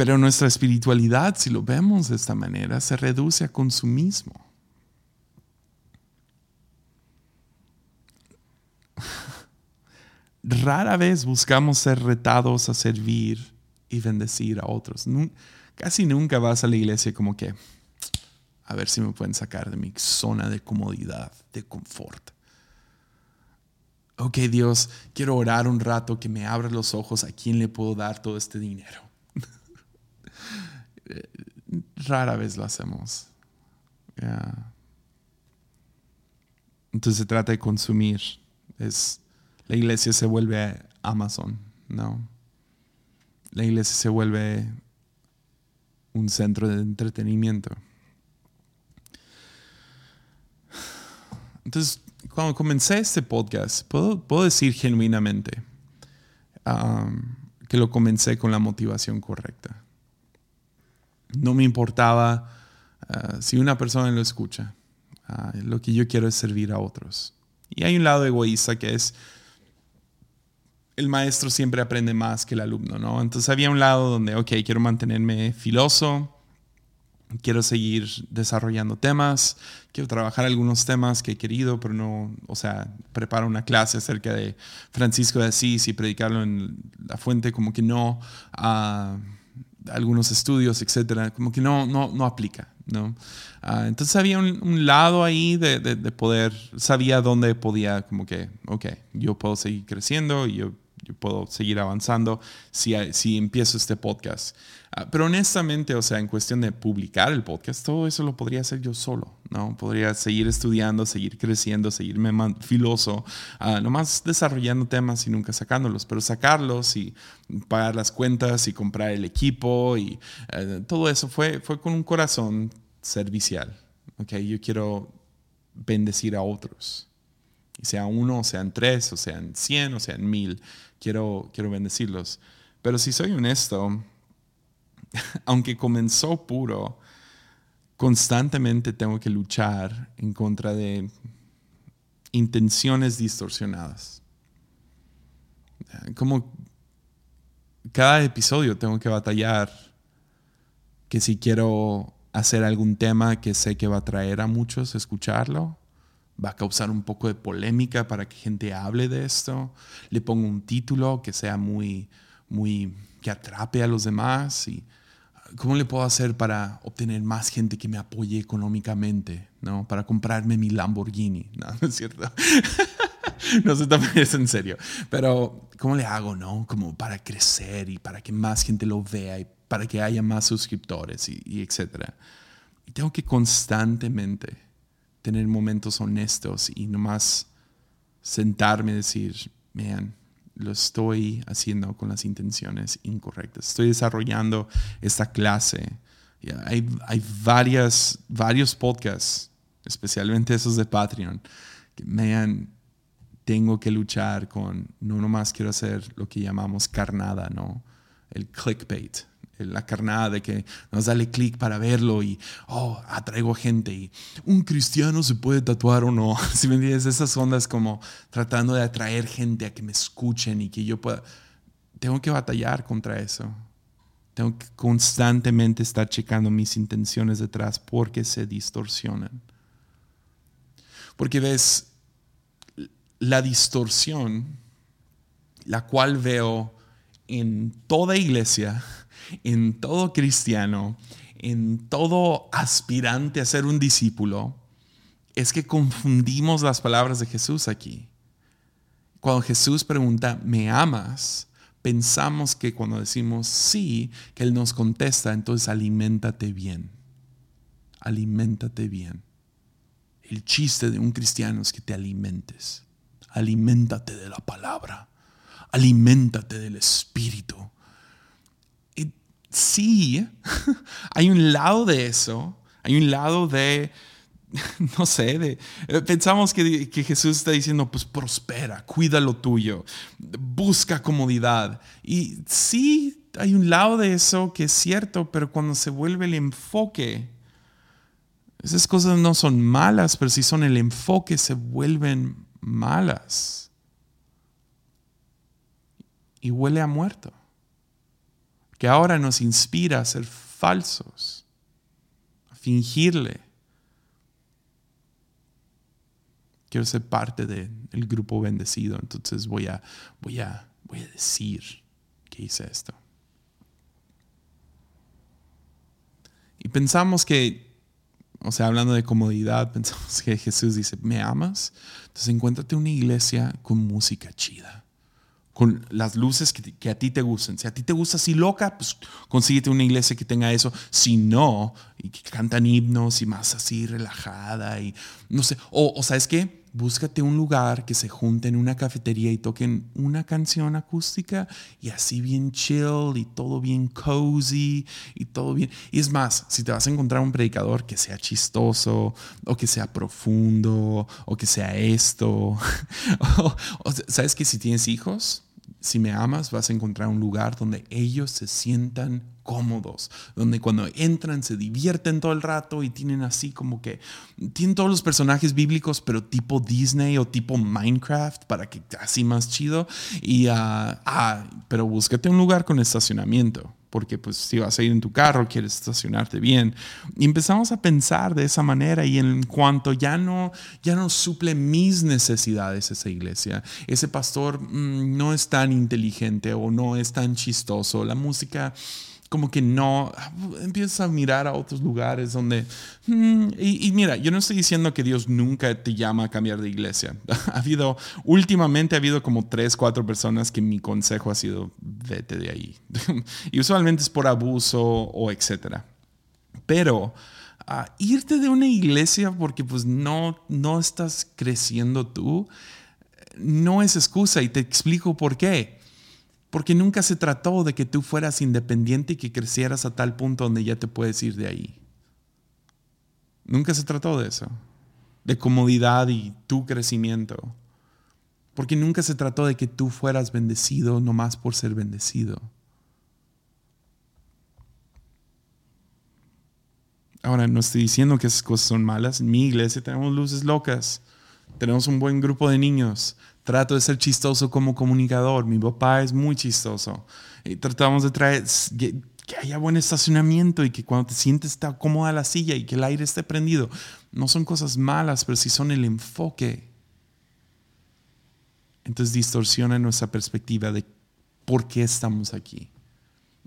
S1: Pero nuestra espiritualidad, si lo vemos de esta manera, se reduce a consumismo. Rara vez buscamos ser retados a servir y bendecir a otros. Casi nunca vas a la iglesia como que, a ver si me pueden sacar de mi zona de comodidad, de confort. Ok, Dios, quiero orar un rato que me abra los ojos a quién le puedo dar todo este dinero. Rara vez lo hacemos. Entonces se trata de consumir. Es, la iglesia se vuelve Amazon, ¿no? La iglesia se vuelve un centro de entretenimiento. Entonces, cuando comencé este podcast, puedo, puedo decir genuinamente um, que lo comencé con la motivación correcta no me importaba ah, si una persona lo escucha. Ah, lo que yo quiero es servir a otros. Y hay un lado egoísta que es, el maestro siempre aprende más que el alumno, ¿no? Entonces había un lado donde, ok, quiero mantenerme filoso, quiero seguir desarrollando temas, quiero trabajar algunos temas que he querido, pero no, o sea, preparo una clase acerca de Francisco de Asís y predicarlo en la fuente, como que no. Uh, algunos estudios, etcétera, como que no, no, no aplica, ¿no? Ah, entonces había un, lado ahí de, de, poder, sabía dónde podía, como que, ok, yo puedo seguir creciendo yo yo puedo seguir avanzando si, si empiezo este podcast. Ah, pero honestamente, o sea, en cuestión de publicar el podcast, todo eso lo podría hacer yo solo, ¿no? Podría seguir estudiando, seguir creciendo, seguirme filoso, uh, nomás desarrollando temas y nunca sacándolos, pero sacarlos y pagar las cuentas y comprar el equipo y eh, todo eso fue, fue con un corazón servicial, ¿ok? Yo quiero bendecir a otros. Y sea uno, sean tres, o sean cien, o sean mil quiero, quiero bendecirlos. Pero si soy honesto, aunque comenzó puro, constantemente tengo que luchar en contra de intenciones distorsionadas. Como cada episodio tengo que batallar que si quiero hacer algún tema que sé que va a traer a muchos escucharlo, va a causar un poco de polémica para que gente hable de esto. Le pongo un título que sea muy, muy, que atrape a los demás y cómo le puedo hacer para obtener más gente que me apoye económicamente, ¿no? Para comprarme mi Lamborghini, ¿no? ¿No es cierto? no se tome eso en serio, pero ¿cómo le hago, no? Como para crecer y para que más gente lo vea y para que haya más suscriptores y, y etcétera. Y tengo que constantemente tener momentos honestos y nomás sentarme y decir, man, lo estoy haciendo con las intenciones incorrectas. Estoy desarrollando esta clase. Hay, hay varias, varios podcasts, especialmente esos de Patreon, que, man, tengo que luchar con, no nomás quiero hacer lo que llamamos carnada, ¿no? El clickbait la carnada de que nos dale clic para verlo y, oh, atraigo gente y un cristiano se puede tatuar o no. Si me entiendes, esas ondas como tratando de atraer gente a que me escuchen y que yo pueda... Tengo que batallar contra eso. Tengo que constantemente estar checando mis intenciones detrás porque se distorsionan. Porque ves, la distorsión, la cual veo en toda iglesia, en todo cristiano, en todo aspirante a ser un discípulo, es que confundimos las palabras de Jesús aquí. Cuando Jesús pregunta, ¿me amas? pensamos que cuando decimos sí, que Él nos contesta, entonces aliméntate bien. Aliméntate bien. El chiste de un cristiano es que te alimentes. Aliméntate de la palabra. Aliméntate del Espíritu. Sí, hay un lado de eso. Hay un lado de no sé, de, eh, pensamos que, que, Jesús está diciendo, pues prospera, cuida lo tuyo, busca comodidad. Y sí, hay un lado de eso que es cierto, pero cuando se vuelve el enfoque, esas cosas no son malas, pero si son el enfoque, se vuelven malas. Y huele a muerto. Que ahora nos inspira a ser falsos, a fingirle quiero ser parte del grupo bendecido, entonces voy a, voy, a, voy a decir que hice esto. Y pensamos que, o sea, hablando de comodidad, pensamos que Jesús dice, ¿me amas? Entonces encuéntrate una iglesia con música chida con las luces que, a ti te gusten. Si a ti te gusta así loca, pues consíguete una iglesia que tenga eso. Si no, y que cantan himnos y más así relajada y no sé. O, o sabes qué? búscate un lugar que se junte en una cafetería y toquen una canción acústica y así bien chill y todo bien cozy y todo bien. Y es más, si te vas a encontrar un predicador que sea chistoso o que sea profundo o que sea esto, sabes que si tienes hijos, si me amas, vas a encontrar un lugar donde ellos se sientan cómodos, donde cuando entran se divierten todo el rato y tienen así como que, tienen todos los personajes bíblicos, pero tipo Disney o tipo Minecraft, para que así más chido. Y, ah, ah pero búscate un lugar con estacionamiento porque pues si vas a ir en tu carro, quieres estacionarte bien. Y empezamos a pensar de esa manera y en cuanto ya no, ya no suple mis necesidades esa iglesia, ese pastor mm, no es tan inteligente o no es tan chistoso, la música como que no, empiezas a mirar a otros lugares donde... Mm, y, mira, yo no estoy diciendo que Dios nunca te llama a cambiar de iglesia. Ha habido, últimamente ha habido como tres, cuatro personas que mi consejo ha sido, vete de ahí. y usualmente es por abuso o etcétera. Pero irte de una iglesia porque pues no, no estás creciendo tú, no es excusa y te explico por qué porque nunca se trató de que tú fueras independiente y que crecieras a tal punto donde ya te puedes ir de ahí. Nunca se trató de eso, de comodidad y tu crecimiento. Porque nunca se trató de que tú fueras bendecido nomás por ser bendecido. Ahora, no estoy diciendo que esas cosas son malas. En mi iglesia tenemos luces locas. Tenemos un buen grupo de niños. Trato de ser chistoso como comunicador. Mi papá es muy chistoso. Y tratamos de traer que, haya buen estacionamiento y que cuando te sientes está cómoda la silla y que el aire esté prendido. No son cosas malas, pero sí son el enfoque. Entonces distorsiona nuestra perspectiva de por qué estamos aquí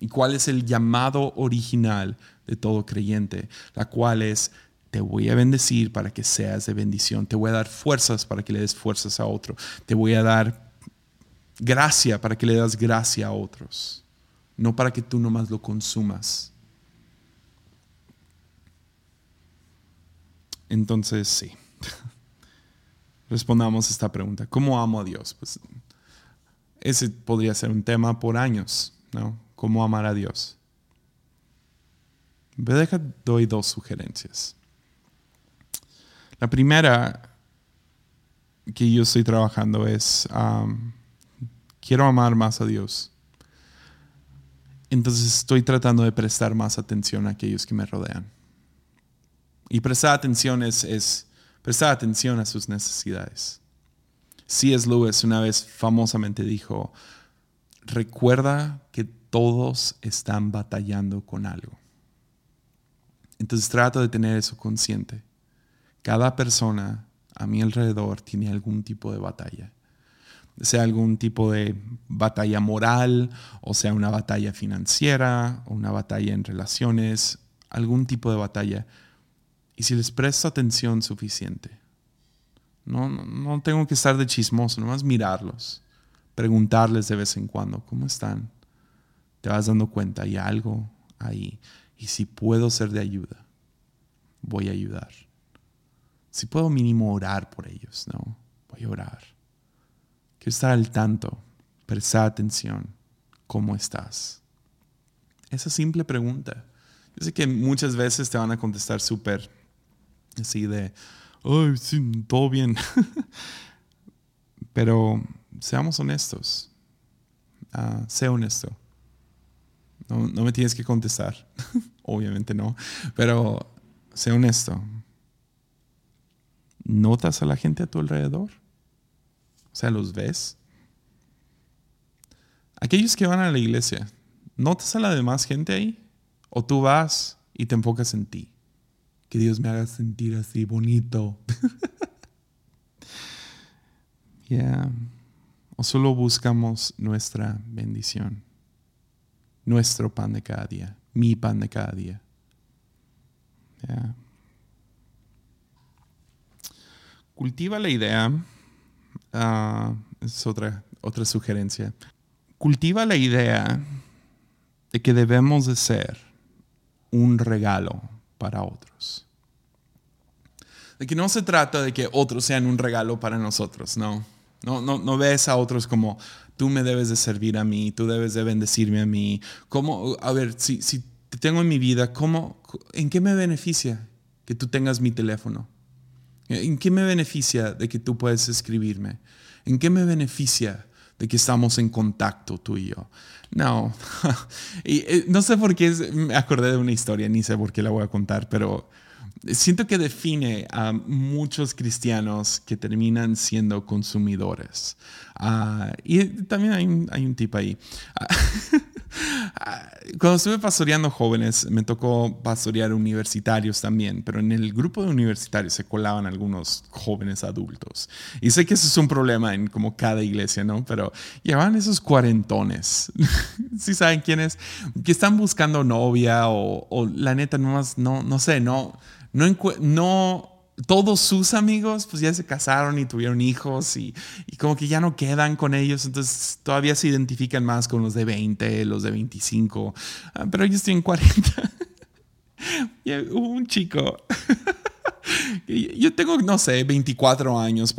S1: y cuál es el llamado original de todo creyente, la cual es te voy a bendecir para que seas de bendición. Te voy a dar fuerzas para que le des fuerzas a otro. Te voy a dar gracia para que le das gracia a otros. No para que tú nomás lo consumas. Entonces, sí. Respondamos esta pregunta. ¿Cómo amo a Dios? Pues ese podría ser un tema por años, ¿no? ¿Cómo amar a Dios? Deja, doy dos sugerencias. La primera que yo estoy trabajando es, quiero amar más a Dios. Entonces estoy tratando de prestar más atención a aquellos que me rodean. Y prestar atención es, prestar atención a sus necesidades. C.S. Lewis una vez famosamente dijo, recuerda que todos están batallando con algo. Entonces trato de tener eso consciente. Cada persona a mi alrededor tiene algún tipo de batalla. Sea algún tipo de batalla moral, o sea una batalla financiera, o una batalla en relaciones, algún tipo de batalla. Y si les presto atención suficiente, no, no, tengo que estar de chismoso, nomás mirarlos, preguntarles de vez en cuando, ¿cómo están? Te vas dando cuenta, hay algo ahí. Y si puedo ser de ayuda, voy a ayudar. Si puedo mínimo orar por ellos, ¿no? Voy a orar. Quiero estar al tanto, prestar atención. ¿Cómo estás? Esa simple pregunta. Yo sé que muchas veces te van a contestar súper así de, ay, sí, todo bien. Pero seamos honestos. Uh, sé honesto. No, no, me tienes que contestar. Obviamente no. Pero sé honesto. ¿Notas a la gente a tu alrededor? O sea, ¿los ves? Aquellos que van a la iglesia, ¿notas a la demás gente ahí? ¿O tú vas y te enfocas en ti? Que Dios me haga sentir así bonito. Ya. O solo buscamos nuestra bendición. Nuestro pan de cada día. Mi pan de cada día. Cultiva la idea. Uh, es otra, otra sugerencia. Cultiva la idea de que debemos de ser un regalo para otros. De que no se trata de que otros sean un regalo para nosotros, no. No, no, no ves a otros como tú me debes de servir a mí, tú debes de bendecirme a mí. ¿Cómo, a ver, si, si te tengo en mi vida, ¿cómo, ¿en qué me beneficia que tú tengas mi teléfono? ¿En qué me beneficia de que tú puedes escribirme? ¿En qué me beneficia de que estamos en contacto tú y yo? No, y, eh, no sé por qué me acordé de una historia, ni sé por qué la voy a contar, pero siento que define a muchos cristianos que terminan siendo consumidores. Ah, y también hay un, hay un tipo ahí. Ah, cuando estuve pastoreando jóvenes, me tocó pastorear universitarios también, pero en el grupo de universitarios se colaban algunos jóvenes adultos. Y sé que eso es un problema en como cada iglesia, ¿no? Pero llevaban esos cuarentones, si saben quiénes? Que están buscando novia o, o la neta, nomás, no, no sé, no no, no todos sus amigos pues ya se casaron y tuvieron hijos y, como que ya no quedan con ellos, entonces todavía se identifican más con los de 20, los de 25, ah, pero ellos tienen 40. y un chico. Yo tengo, no sé, 24 años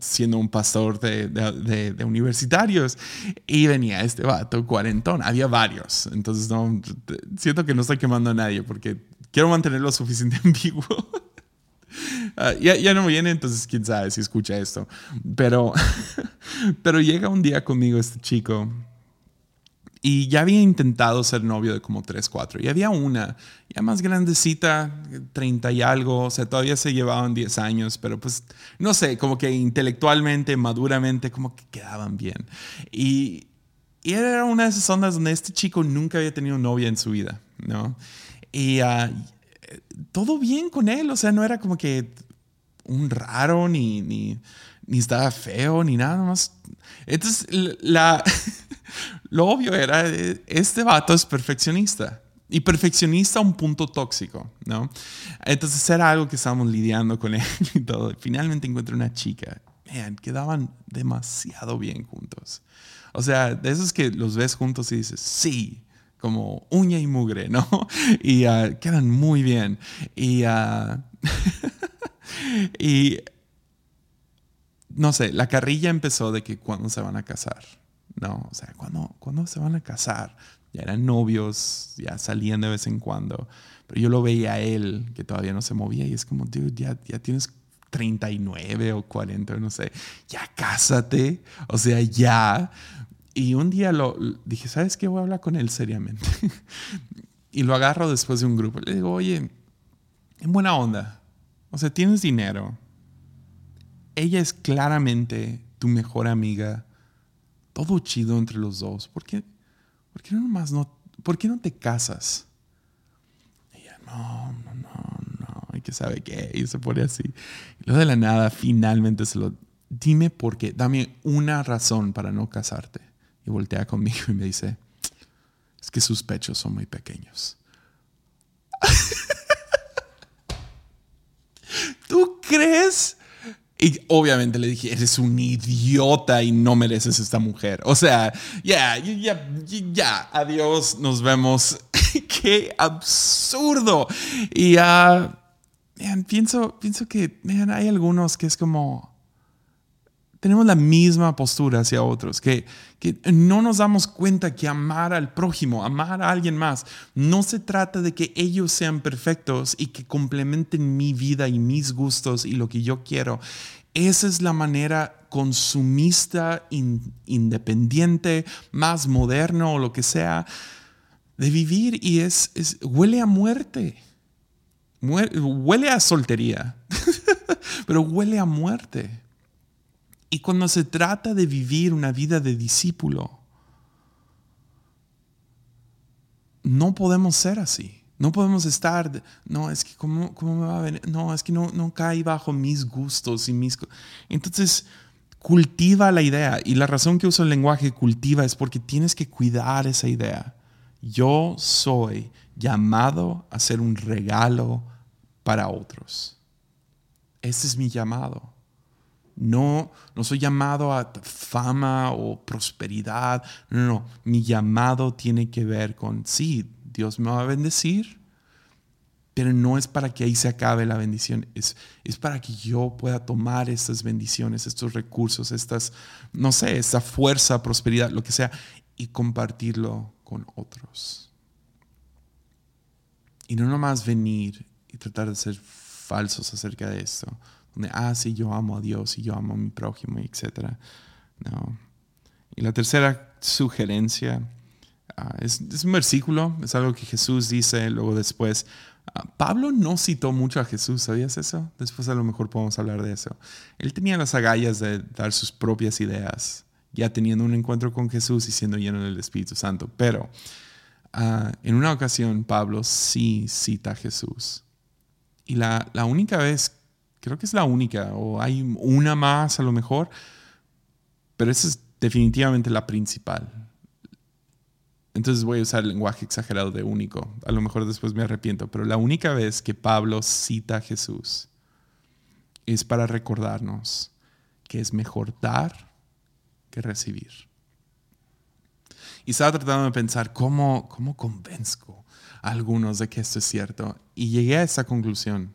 S1: siendo un pastor de, de, universitarios y venía este vato cuarentón. Había varios, entonces no, siento que no estoy quemando a nadie porque quiero mantenerlo suficiente ambiguo. Uh, ya, ya, no viene, entonces quién sabe si escucha esto. Pero, pero llega un día conmigo este chico y ya había intentado ser novio de como 3, 4. Y había una, ya más grandecita, 30 y algo, o sea, todavía se llevaban 10 años, pero pues, no sé, como que intelectualmente, maduramente, como que quedaban bien. Y, y era una de esas ondas donde este chico nunca había tenido novia en su vida, ¿no? Y uh, todo bien con él, o sea, no era como que un raro, ni, ni, ni estaba feo, ni nada más. Entonces, la, lo obvio era, este vato es perfeccionista. Y perfeccionista a un punto tóxico, ¿no? Entonces era algo que estábamos lidiando con él y todo. Finalmente encuentro una chica. Man, quedaban demasiado bien juntos. O sea, de esos que los ves juntos y dices, sí, como uña y mugre, ¿no? Y ah, quedan muy bien. Y, ah, y no sé, la carrilla empezó de que cuando se van a casar, ¿no? O sea, ¿cuándo, ¿cuándo se van a casar? Ya eran novios, ya salían de vez en cuando. Pero yo lo veía a él, que todavía no se movía, y es como, dude, ya, ya tienes 39 o 40, no sé, ya cásate, o sea, ya, y un día lo dije, ¿sabes qué? Voy a hablar con él seriamente. y lo agarro después de un grupo. Le digo, oye, en buena onda. O sea, tienes dinero. Ella es claramente tu mejor amiga. Todo chido entre los dos. ¿Por qué, por qué no más no, por qué no te casas? ella, no, no, no, no. Y que sabe qué. Y se pone así. Y luego de la nada, finalmente se lo. Dime por qué. Dame una razón para no casarte y voltea conmigo y me dice, es que sus pechos son muy pequeños. ¿Tú crees? Y obviamente le dije, eres un idiota y no mereces esta mujer. O sea, ya, ya, ya, adiós, nos vemos. Qué absurdo. Y uh, pienso, pienso que hay algunos que es como tenemos la misma postura hacia otros, que, que no nos damos cuenta que amar al prójimo, amar a alguien más, no se trata de que ellos sean perfectos y que complementen mi vida y mis gustos y lo que yo quiero. Esa es la manera consumista, independiente, más moderno o lo que sea, de vivir y es, huele a muerte. huele a soltería, pero huele a muerte. Y cuando se trata de vivir una vida de discípulo, no podemos ser así. No podemos estar, no, es que cómo, cómo me va a venir, no, es que no, no cae bajo mis gustos y mis... Entonces, cultiva la idea. Y la razón que uso el lenguaje cultiva es porque tienes que cuidar esa idea. Yo soy llamado a ser un regalo para otros. Ese es mi llamado. No, no soy llamado a fama o prosperidad. No, no, mi llamado tiene que ver con, sí, Dios me va a bendecir, pero no es para que ahí se acabe la bendición, es, es para que yo pueda tomar estas bendiciones, estos recursos, estas, no sé, esta fuerza, prosperidad, lo que sea, y compartirlo con otros. Y no nomás venir y tratar de ser falsos acerca de esto donde, ah, sí, yo amo a Dios y yo amo a mi prójimo, etc. No. Y la tercera sugerencia ah, es, un versículo, es algo que Jesús dice luego después. Ah, Pablo no citó mucho a Jesús, ¿sabías eso? Después a lo mejor podemos hablar de eso. Él tenía las agallas de dar sus propias ideas, ya teniendo un encuentro con Jesús y siendo lleno del Espíritu Santo. Pero ah, en una ocasión Pablo sí cita a Jesús. Y la, la única vez Creo que es la única, o hay una más a lo mejor, pero esa es definitivamente la principal. Entonces voy a usar el lenguaje exagerado de único. A lo mejor después me arrepiento, pero la única vez que Pablo cita a Jesús es para recordarnos que es mejor dar que recibir. Y estaba tratando de pensar cómo, cómo convenzco a algunos de que esto es cierto. Y llegué a esa conclusión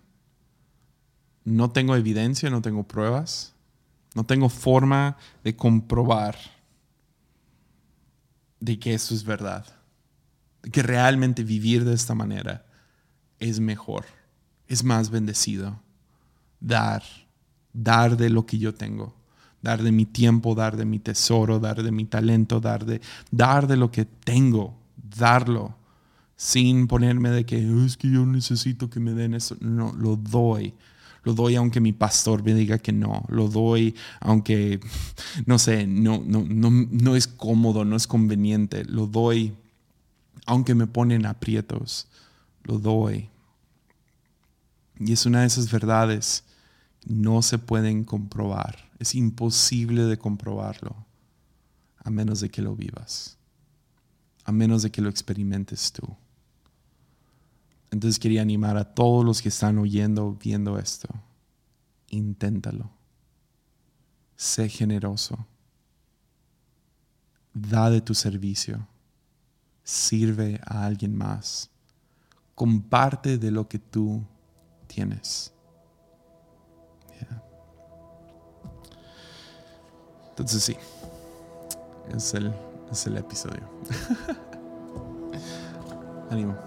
S1: no tengo evidencia, no tengo pruebas, no tengo forma de comprobar de que eso es verdad, de que realmente vivir de esta manera es mejor, es más bendecido. Dar, dar de lo que yo tengo, dar de mi tiempo, dar de mi tesoro, dar de mi talento, dar de, dar de lo que tengo, darlo, sin ponerme de que es que yo necesito que me den eso. No, lo doy lo doy aunque mi pastor me diga que no. Lo doy aunque, no sé, no, no, no, no es cómodo, no es conveniente. Lo doy aunque me ponen aprietos. Lo doy. Y es una de esas verdades que no se pueden comprobar. Es imposible de comprobarlo a menos de que lo vivas. A menos de que lo experimentes tú. Entonces quería animar a todos los que están oyendo, viendo esto. Inténtalo. Sé generoso. Da de tu servicio. Sirve a alguien más. Comparte de lo que tú tienes. Entonces sí, es el, es el episodio. Ánimo.